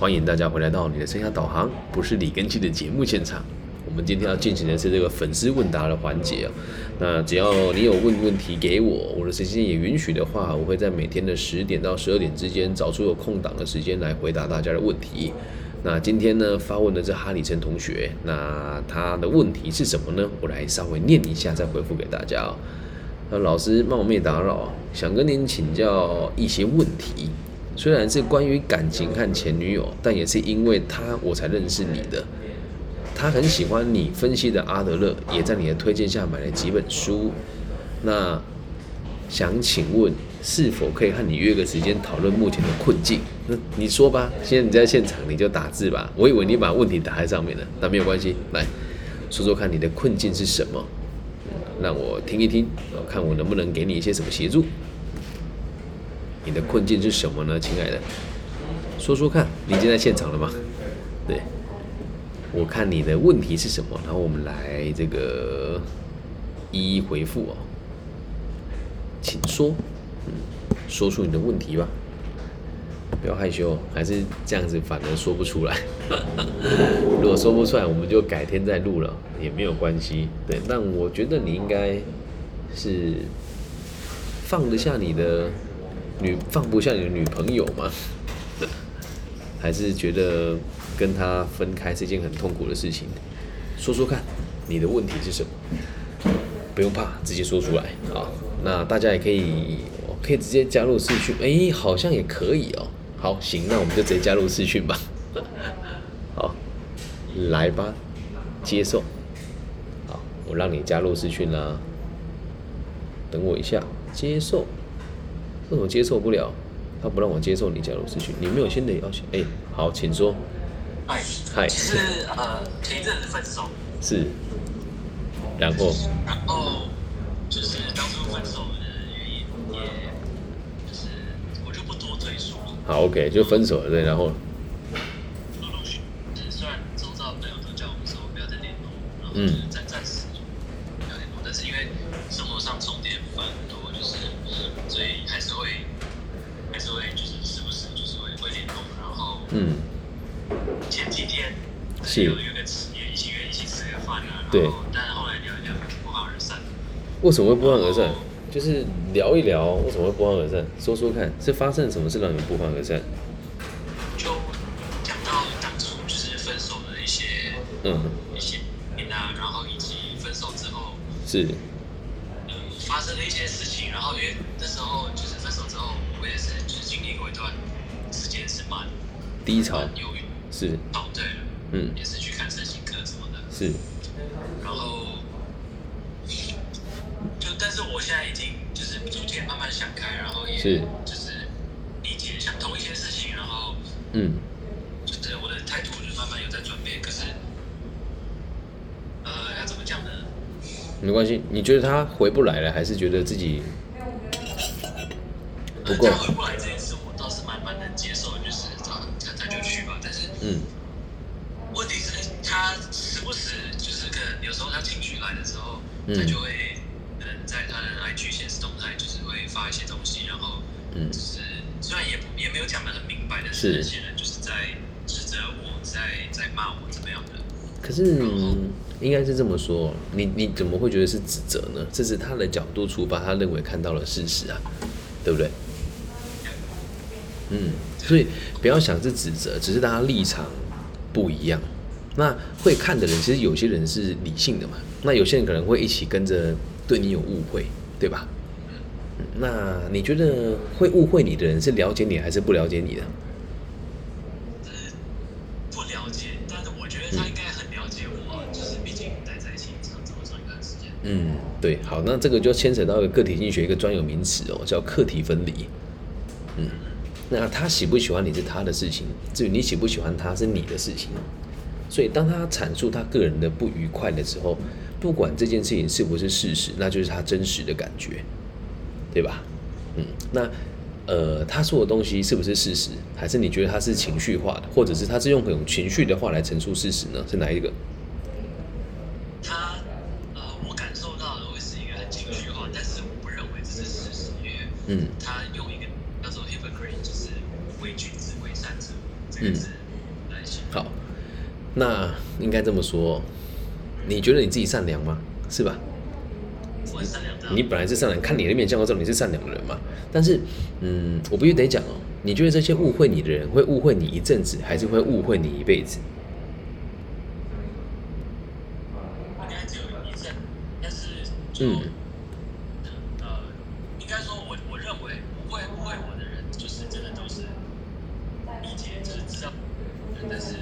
欢迎大家回来到你的生涯导航，不是李根基的节目现场。我们今天要进行的是这个粉丝问答的环节啊。那只要你有问问题给我，我的时间也允许的话，我会在每天的十点到十二点之间找出有空档的时间来回答大家的问题。那今天呢，发问的是哈里森同学，那他的问题是什么呢？我来稍微念一下，再回复给大家。那老师冒昧打扰，想跟您请教一些问题。虽然是关于感情和前女友，但也是因为他我才认识你的。他很喜欢你分析的阿德勒，也在你的推荐下买了几本书。那想请问，是否可以和你约个时间讨论目前的困境？那你说吧，现在你在现场，你就打字吧。我以为你把问题打在上面了，那没有关系，来说说看你的困境是什么。让我听一听，看我能不能给你一些什么协助。你的困境是什么呢，亲爱的？说说看，你已经在现场了吗？对，我看你的问题是什么，然后我们来这个一一回复哦。请说，嗯，说出你的问题吧，不要害羞，还是这样子反而说不出来。如果说不出来，我们就改天再录了。也没有关系，对，但我觉得你应该是放得下你的女，放不下你的女朋友吗？还是觉得跟她分开是一件很痛苦的事情？说说看，你的问题是什么？不用怕，直接说出来啊，那大家也可以，可以直接加入视讯，哎，好像也可以哦。好，行，那我们就直接加入视讯吧。好，来吧，接受。好我让你加入视讯啦，等我一下，接受，为什么接受不了？他不让我接受你加入视讯，你没有新的要求？哎，好，请说。嗨，嗨，是呃，前一阵子分手。是。然后。然后就是当初分手的原因，也就是我就不多赘述了。好，OK，就分手了，对，然后。陆陆续，虽然周遭朋友都叫我们说不要再联络，然后嗯。嗯，前几天是有约个吃，也一起约一起吃个饭啊。对。但是后来聊一聊，不欢而散。为什么会不欢而散？就是聊一聊，为什么会不欢而散？说说看，是发生了什么事让你们不欢而散？就讲到当初就是分手的一些，嗯，一些原啊，然后以及分手之后是，低潮，是，哦对，嗯，也是去看身心课什么的，是，然后，就但是我现在已经就是逐渐慢慢想开，然后也是。就是理解想通一些事情，然后，嗯，就是我的态度就慢慢有在转变，可是，呃，要怎么讲呢？没关系，你觉得他回不来了，还是觉得自己不够？回他就会可能在他的 IG 显示动态，就是会发一些东西，然后，嗯，就是虽然也也没有讲的很明白，但是那些人就是在指责我，在在骂我怎么样的。可是应该是这么说，你你怎么会觉得是指责呢？这是他的角度出发，他认为看到了事实啊，对不对？嗯，所以不要想是指责，只是大家立场不一样。那会看的人，其实有些人是理性的嘛。那有些人可能会一起跟着对你有误会，对吧？那你觉得会误会你的人是了解你还是不了解你的？不了解，但是我觉得他应该很了解我，就是毕竟待在一起长这么长一段时间。嗯，对，好，那这个就牵扯到一个个体经济学一个专有名词哦，叫课题分离。嗯。那他喜不喜欢你是他的事情，至于你喜不喜欢他是你的事情。所以当他阐述他个人的不愉快的时候，不管这件事情是不是事实，那就是他真实的感觉，对吧？嗯，那呃，他说的东西是不是事实，还是你觉得他是情绪化的，或者是他是用很情绪的话来陈述事实呢？是哪一个？他呃，我感受到的会是一个很情绪化，但是我不认为这是事实，因为嗯，他。嗯，那应该这么说，你觉得你自己善良吗？是吧？我善良的啊。你本来是善良，看你的面相，我知道你是善良的人嘛。但是，嗯，我必须得讲哦，你觉得这些误会你的人会误会你一阵子，还是会误会你一辈子？嗯呃，应该说我我认为不会误会我的人，就是真的都是理解，就是知道，但是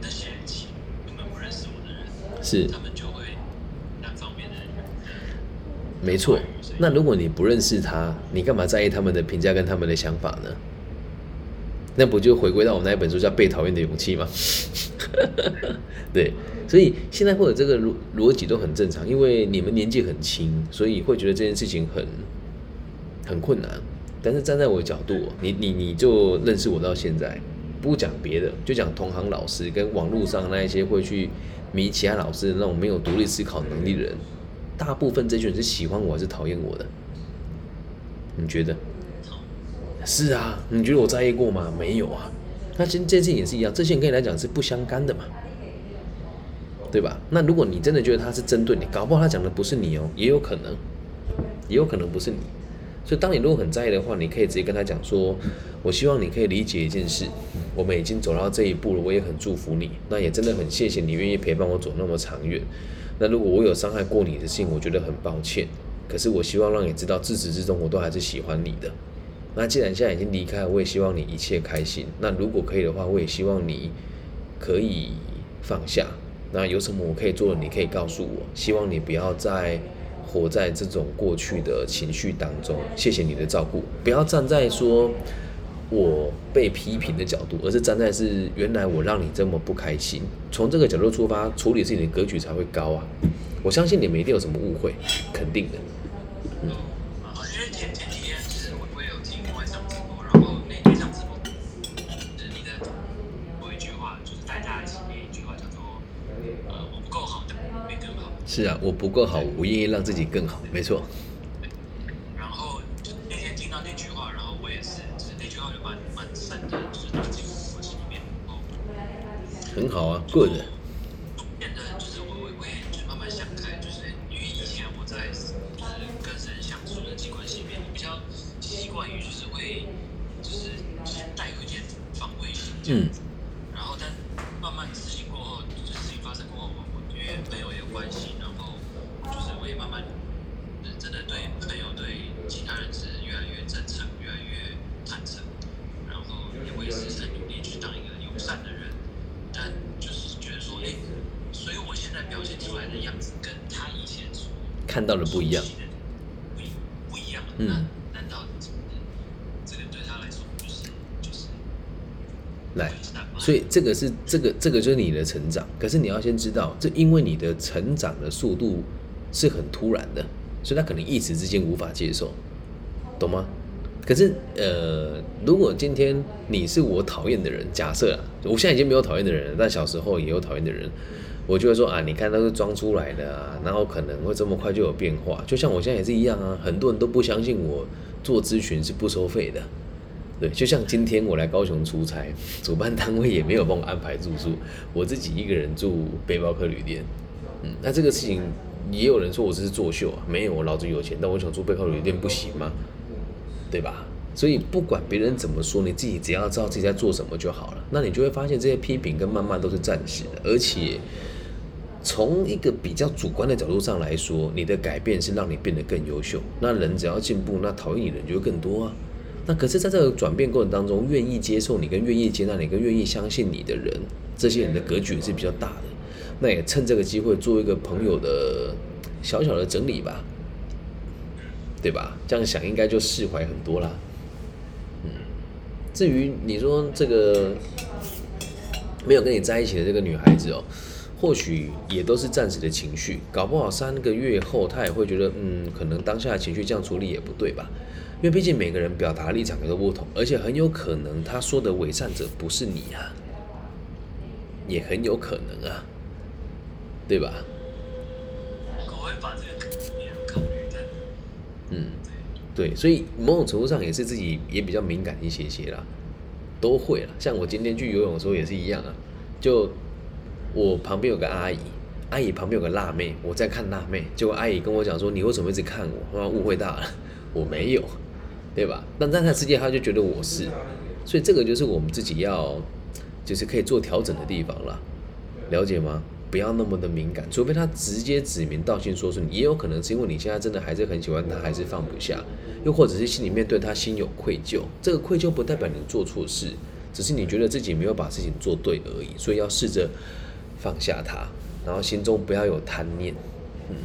那些其根本不认识我的人，是他们就会单方面的没错。那如果你不认识他，你干嘛在意他们的评价跟他们的想法呢？那不就回归到我们那一本书叫《被讨厌的勇气》吗？对，所以现在会有这个逻逻辑都很正常，因为你们年纪很轻，所以会觉得这件事情很很困难。但是站在我的角度，你你你就认识我到现在，不讲别的，就讲同行老师跟网络上那一些会去迷其他老师那种没有独立思考能力的人，大部分这群人是喜欢我还是讨厌我的？你觉得？是啊，你觉得我在意过吗？没有啊。那其实这件也是一样，这些人跟你来讲是不相干的嘛，对吧？那如果你真的觉得他是针对你，搞不好他讲的不是你哦，也有可能，也有可能不是你。所以当你如果很在意的话，你可以直接跟他讲说，我希望你可以理解一件事，我们已经走到这一步了，我也很祝福你，那也真的很谢谢你愿意陪伴我走那么长远。那如果我有伤害过你的事情，我觉得很抱歉。可是我希望让你知道，自始至终我都还是喜欢你的。那既然现在已经离开，我也希望你一切开心。那如果可以的话，我也希望你可以放下。那有什么我可以做的，你可以告诉我。希望你不要再活在这种过去的情绪当中。谢谢你的照顾，不要站在说我被批评的角度，而是站在是原来我让你这么不开心。从这个角度出发，处理事情的格局才会高啊。我相信你们一定有什么误会，肯定的。嗯，是啊，我不够好，我愿意让自己更好，没错。然后就那天听到那句话，然后我也是，就是那句话就蛮蛮深的，就是打进我心里面，然后很好啊，good。变得就是我我我也就慢慢想开，就是因为以前我在就是跟人相处人际关系里面，我比较习惯于就是会就是就是带有一点防卫心这样嗯子，然后但慢慢事情过后，就是事情发生过后，我我因为朋友也有关系，然后就是我也慢慢就是真的对朋友对其他人是越来越真诚，越来越坦诚，然后也我也是很努力去当一个友善的人，但就是觉得说，哎，表现出来的样子跟他以前所看到的不一样不一不一样，嗯那难道这这个对他来说就是就是来？所以这个是这个这个就是你的成长，可是你要先知道，这因为你的成长的速度是很突然的，所以他可能一时之间无法接受，懂吗？可是呃，如果今天你是我讨厌的人，假设啊，我现在已经没有讨厌的人了，但小时候也有讨厌的人，我就会说啊，你看都是装出来的啊，然后可能会这么快就有变化，就像我现在也是一样啊，很多人都不相信我做咨询是不收费的。对，就像今天我来高雄出差，主办单位也没有帮我安排住宿，我自己一个人住背包客旅店。嗯，那这个事情也有人说我这是作秀啊，没有，我老子有钱，但我想住背包旅店不行吗？对吧？所以不管别人怎么说，你自己只要知道自己在做什么就好了。那你就会发现这些批评跟谩骂都是暂时的，而且从一个比较主观的角度上来说，你的改变是让你变得更优秀。那人只要进步，那讨厌你的人就会更多啊。那可是，在这个转变过程当中，愿意接受你、跟愿意接纳你、跟愿意相信你的人，这些人的格局也是比较大的。那也趁这个机会做一个朋友的小小的整理吧，对吧？这样想应该就释怀很多啦。嗯，至于你说这个没有跟你在一起的这个女孩子哦，或许也都是暂时的情绪，搞不好三个月后他也会觉得，嗯，可能当下的情绪这样处理也不对吧？因为毕竟每个人表达立场也都不同，而且很有可能他说的伪善者不是你啊，也很有可能啊，对吧？我会把这个也考虑在嗯，对，所以某种程度上也是自己也比较敏感一些些啦，都会啦。像我今天去游泳的时候也是一样啊，就我旁边有个阿姨，阿姨旁边有个辣妹，我在看辣妹，结果阿姨跟我讲说：“你为什么一直看我？”我误会大了，我没有，对吧？但在那世界，他就觉得我是，所以这个就是我们自己要，就是可以做调整的地方了，了解吗？不要那么的敏感，除非他直接指名道姓说出你，也有可能是因为你现在真的还是很喜欢他，还是放不下，又或者是心里面对他心有愧疚。这个愧疚不代表你做错事，只是你觉得自己没有把事情做对而已。所以要试着放下他，然后心中不要有贪念，嗯，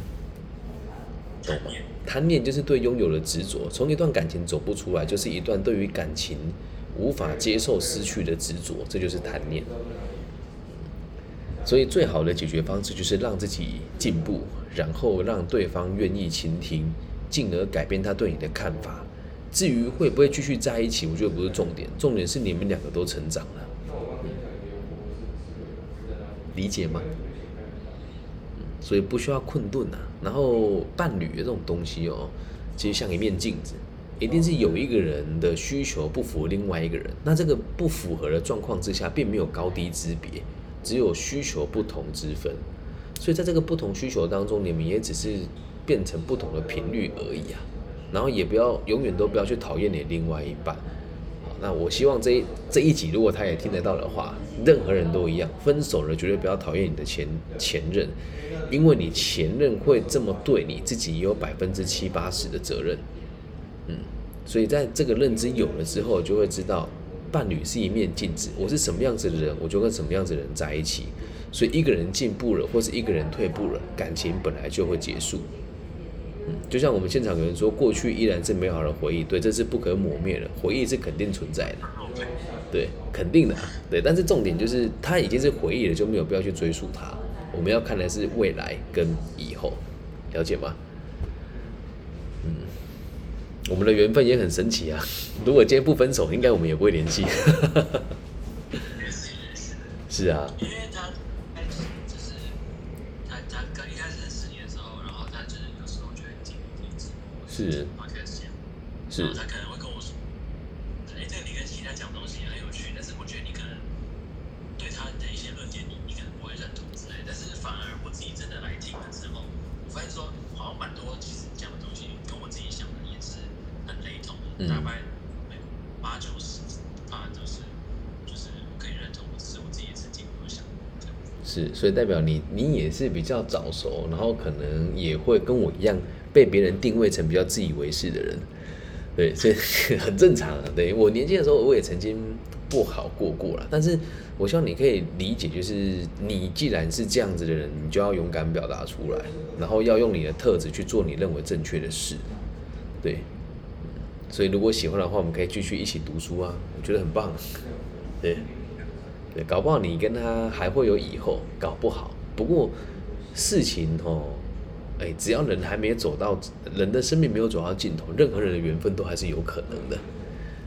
懂吗？贪念就是对拥有的执着，从一段感情走不出来，就是一段对于感情无法接受失去的执着，这就是贪念。所以，最好的解决方式就是让自己进步，然后让对方愿意倾听，进而改变他对你的看法。至于会不会继续在一起，我觉得不是重点，重点是你们两个都成长了。理解吗？所以不需要困顿呐。然后，伴侣这种东西哦，其实像一面镜子，一定是有一个人的需求不符合另外一个人，那这个不符合的状况之下，并没有高低之别。只有需求不同之分，所以在这个不同需求当中，你们也只是变成不同的频率而已啊。然后也不要永远都不要去讨厌你另外一半。那我希望这一这一集如果他也听得到的话，任何人都一样，分手了绝对不要讨厌你的前前任，因为你前任会这么对你自己也有百分之七八十的责任。嗯，所以在这个认知有了之后，就会知道。伴侣是一面镜子，我是什么样子的人，我就跟什么样子的人在一起。所以一个人进步了，或是一个人退步了，感情本来就会结束。就像我们现场有人说，过去依然是美好的回忆，对，这是不可磨灭的，回忆是肯定存在的，对，肯定的，对。但是重点就是，它已经是回忆了，就没有必要去追溯它。我们要看的是未来跟以后，了解吗？嗯我们的缘分也很神奇啊！如果今天不分手，应该我们也不会联系。是啊。因为他就是他他刚一开始认识你的时候，然后他就是有时候就会听你直播，是，是，他可能会跟我说，哎，这个你跟其他讲东西很有趣，但是我觉得你可能对他的一些论点，你你可能不会认同之类。但是反而我自己真的来听了之后，我发现说好像蛮多其实讲的东西跟我自己想的也是。很雷同，大概八九十，当然都是就是可以认同，只是我自己也曾经有想过是，所以代表你你也是比较早熟，然后可能也会跟我一样被别人定位成比较自以为是的人，对，所以 很正常。对我年轻的时候，我也曾经不好过过了，但是我希望你可以理解，就是你既然是这样子的人，你就要勇敢表达出来，然后要用你的特质去做你认为正确的事，对。所以，如果喜欢的话，我们可以继续一起读书啊，我觉得很棒。对，对，搞不好你跟他还会有以后，搞不好。不过事情哦，哎，只要人还没有走到人的生命没有走到尽头，任何人的缘分都还是有可能的。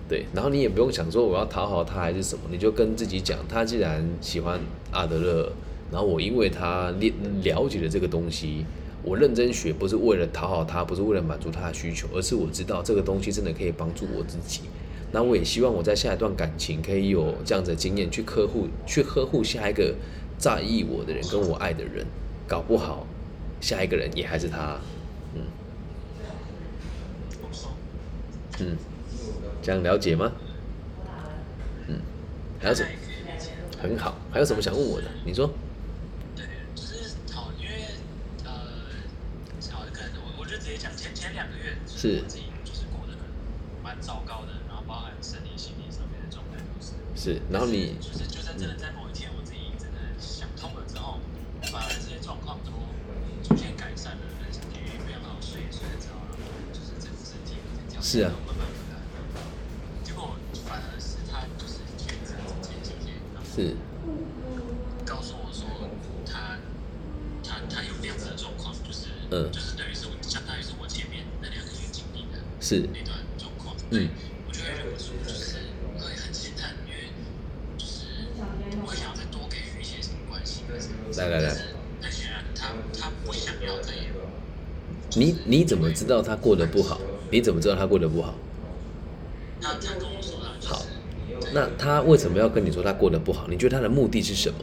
对，然后你也不用想说我要讨好他还是什么，你就跟自己讲，他既然喜欢阿德勒，然后我因为他了了解了这个东西。我认真学，不是为了讨好他，不是为了满足他的需求，而是我知道这个东西真的可以帮助我自己。那我也希望我在下一段感情可以有这样的经验，去呵护、去呵护下一个在意我的人，跟我爱的人。搞不好下一个人也还是他。嗯。嗯，这样了解吗？嗯，还有什么？很好，还有什么想问我的？你说。是自己就是过得蛮糟糕的，然后包含生理、心理上面的状态都是。是，然后你就是就算真的在是啊，是他就是前前前几天是告诉我说他他他有这样子的状况，就是嗯，就是等于是我相当于是我前面。是那段状况，嗯，我就会忍不住就是会很心疼，因为就是我想要再多给予一些什么关系，来来来，但显然他他不想要再也。你你怎么知道他过得不好？你怎么知道他过得不好？他他跟我说了，好，那他为什么要跟你说他过得不好？你觉得他的目的是什么？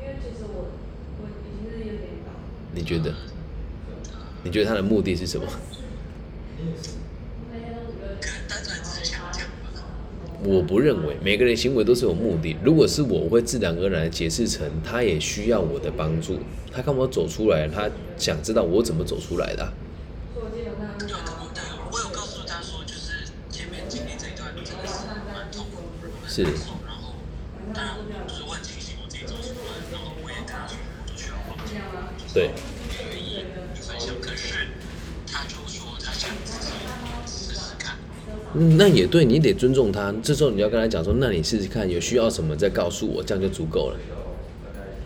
因为其实我我已经是有点老，你觉得？你觉得他的目的是什么？可能单纯只是想讲吧。我不认为每个人行为都是有目的。如果是我，我会自然而然的解释成他也需要我的帮助。他看我走出来，他想知道我怎么走出来的啊、是，对，嗯那也对，你得尊重他。这时候你要跟他讲说，那你试试看，有需要什么再告诉我，这样就足够了。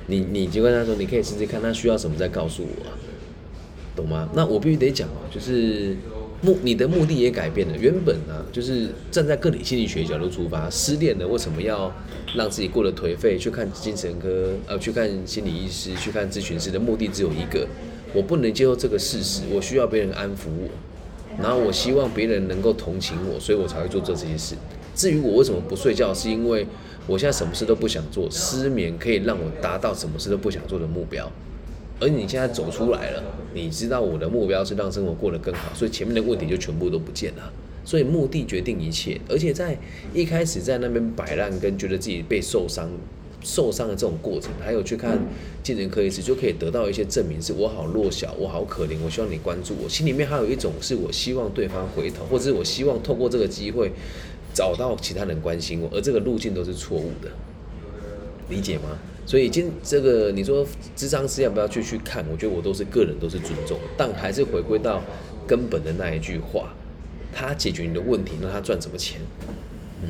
你你就跟他说，你可以试试看，他需要什么再告诉我，懂吗？那我必须得讲，就是目你的目的也改变了。原本啊，就是站在个体心理学角度出发，失恋了为什么要让自己过得颓废？去看精神科，呃，去看心理医师，去看咨询师的目的只有一个：我不能接受这个事实，我需要别人安抚我。然后我希望别人能够同情我，所以我才会做这些事。至于我为什么不睡觉，是因为我现在什么事都不想做，失眠可以让我达到什么事都不想做的目标。而你现在走出来了，你知道我的目标是让生活过得更好，所以前面的问题就全部都不见了。所以目的决定一切，而且在一开始在那边摆烂，跟觉得自己被受伤、受伤的这种过程，还有去看精神科医师，就可以得到一些证明，是我好弱小，我好可怜，我希望你关注我。心里面还有一种是我希望对方回头，或者是我希望透过这个机会找到其他人关心我，而这个路径都是错误的，理解吗？所以今这个你说智商师要不要去去看？我觉得我都是个人都是尊重，但还是回归到根本的那一句话，他解决你的问题，那他赚什么钱？嗯，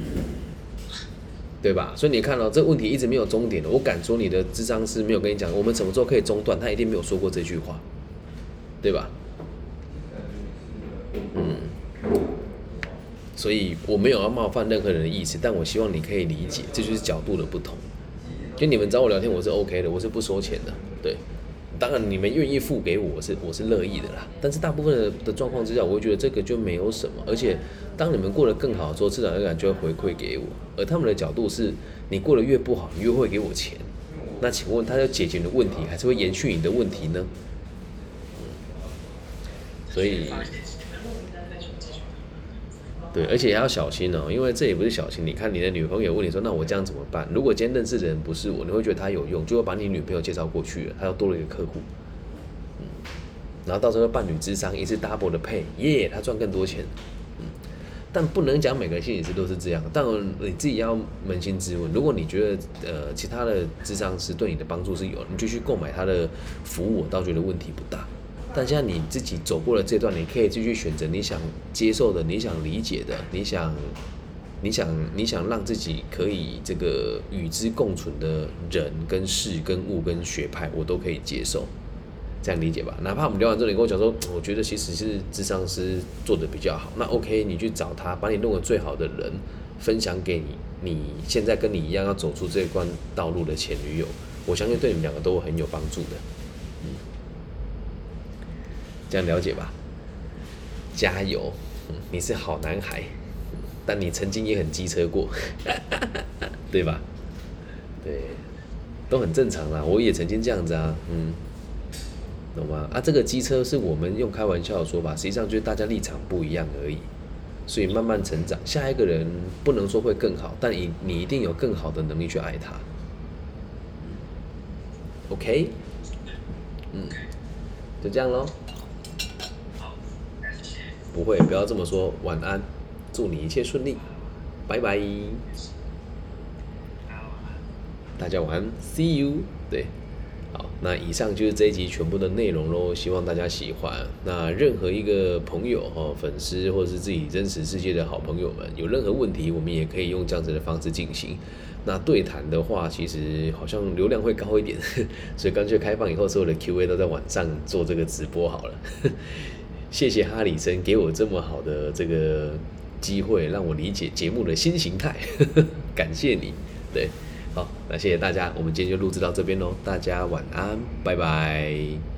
对吧？所以你看到、这个问题一直没有终点的，我敢说你的智商师没有跟你讲我们什么时候可以中断，他一定没有说过这句话，对吧？嗯，所以我没有要冒犯任何人的意思，但我希望你可以理解，这就是角度的不同。就你们找我聊天，我是 OK 的，我是不收钱的，对。当然你们愿意付给我，我是我是乐意的啦。但是大部分的的状况之下，我会觉得这个就没有什么。而且当你们过得更好之后，自然而然就会回馈给我。而他们的角度是，你过得越不好，你越会给我钱。那请问他要解决你的问题，还是会延续你的问题呢？所以。对，而且也要小心哦，因为这也不是小心。你看你的女朋友问你说：“那我这样怎么办？”如果今天认识的人不是我，你会觉得他有用，就会把你女朋友介绍过去了，他又多了一个客户。嗯，然后到时候伴侣智商一次 double 的配，耶，他赚更多钱。嗯，但不能讲每个心理师都是这样，但你自己要扪心自问，如果你觉得呃其他的智商师对你的帮助是有，你就去购买他的服务，我倒觉得问题不大。但现在你自己走过了这段，你可以继续选择你想接受的、你想理解的、你想、你想、你想让自己可以这个与之共存的人、跟事、跟物、跟学派，我都可以接受，这样理解吧？哪怕我们聊完之后，你跟我讲说，我觉得其实是智商师做的比较好，那 OK，你去找他，把你弄个最好的人分享给你，你现在跟你一样要走出这一关道路的前女友，我相信对你们两个都很有帮助的。这样了解吧，加油，你是好男孩，但你曾经也很机车过，对吧？对，都很正常啦，我也曾经这样子啊，嗯，懂吗？啊，这个机车是我们用开玩笑的说法，实际上就是大家立场不一样而已，所以慢慢成长，下一个人不能说会更好，但你你一定有更好的能力去爱他，OK，嗯，就这样喽。不会，不要这么说。晚安，祝你一切顺利，拜拜，大家晚安。，See you。对，好，那以上就是这一集全部的内容喽，希望大家喜欢。那任何一个朋友哈、粉丝或是自己真实世界的好朋友们，有任何问题，我们也可以用这样子的方式进行。那对谈的话，其实好像流量会高一点，所以干脆开放以后，所有的 Q&A 都在晚上做这个直播好了。谢谢哈里森给我这么好的这个机会，让我理解节目的新形态，感谢你。对，好，那谢谢大家，我们今天就录制到这边喽，大家晚安，拜拜。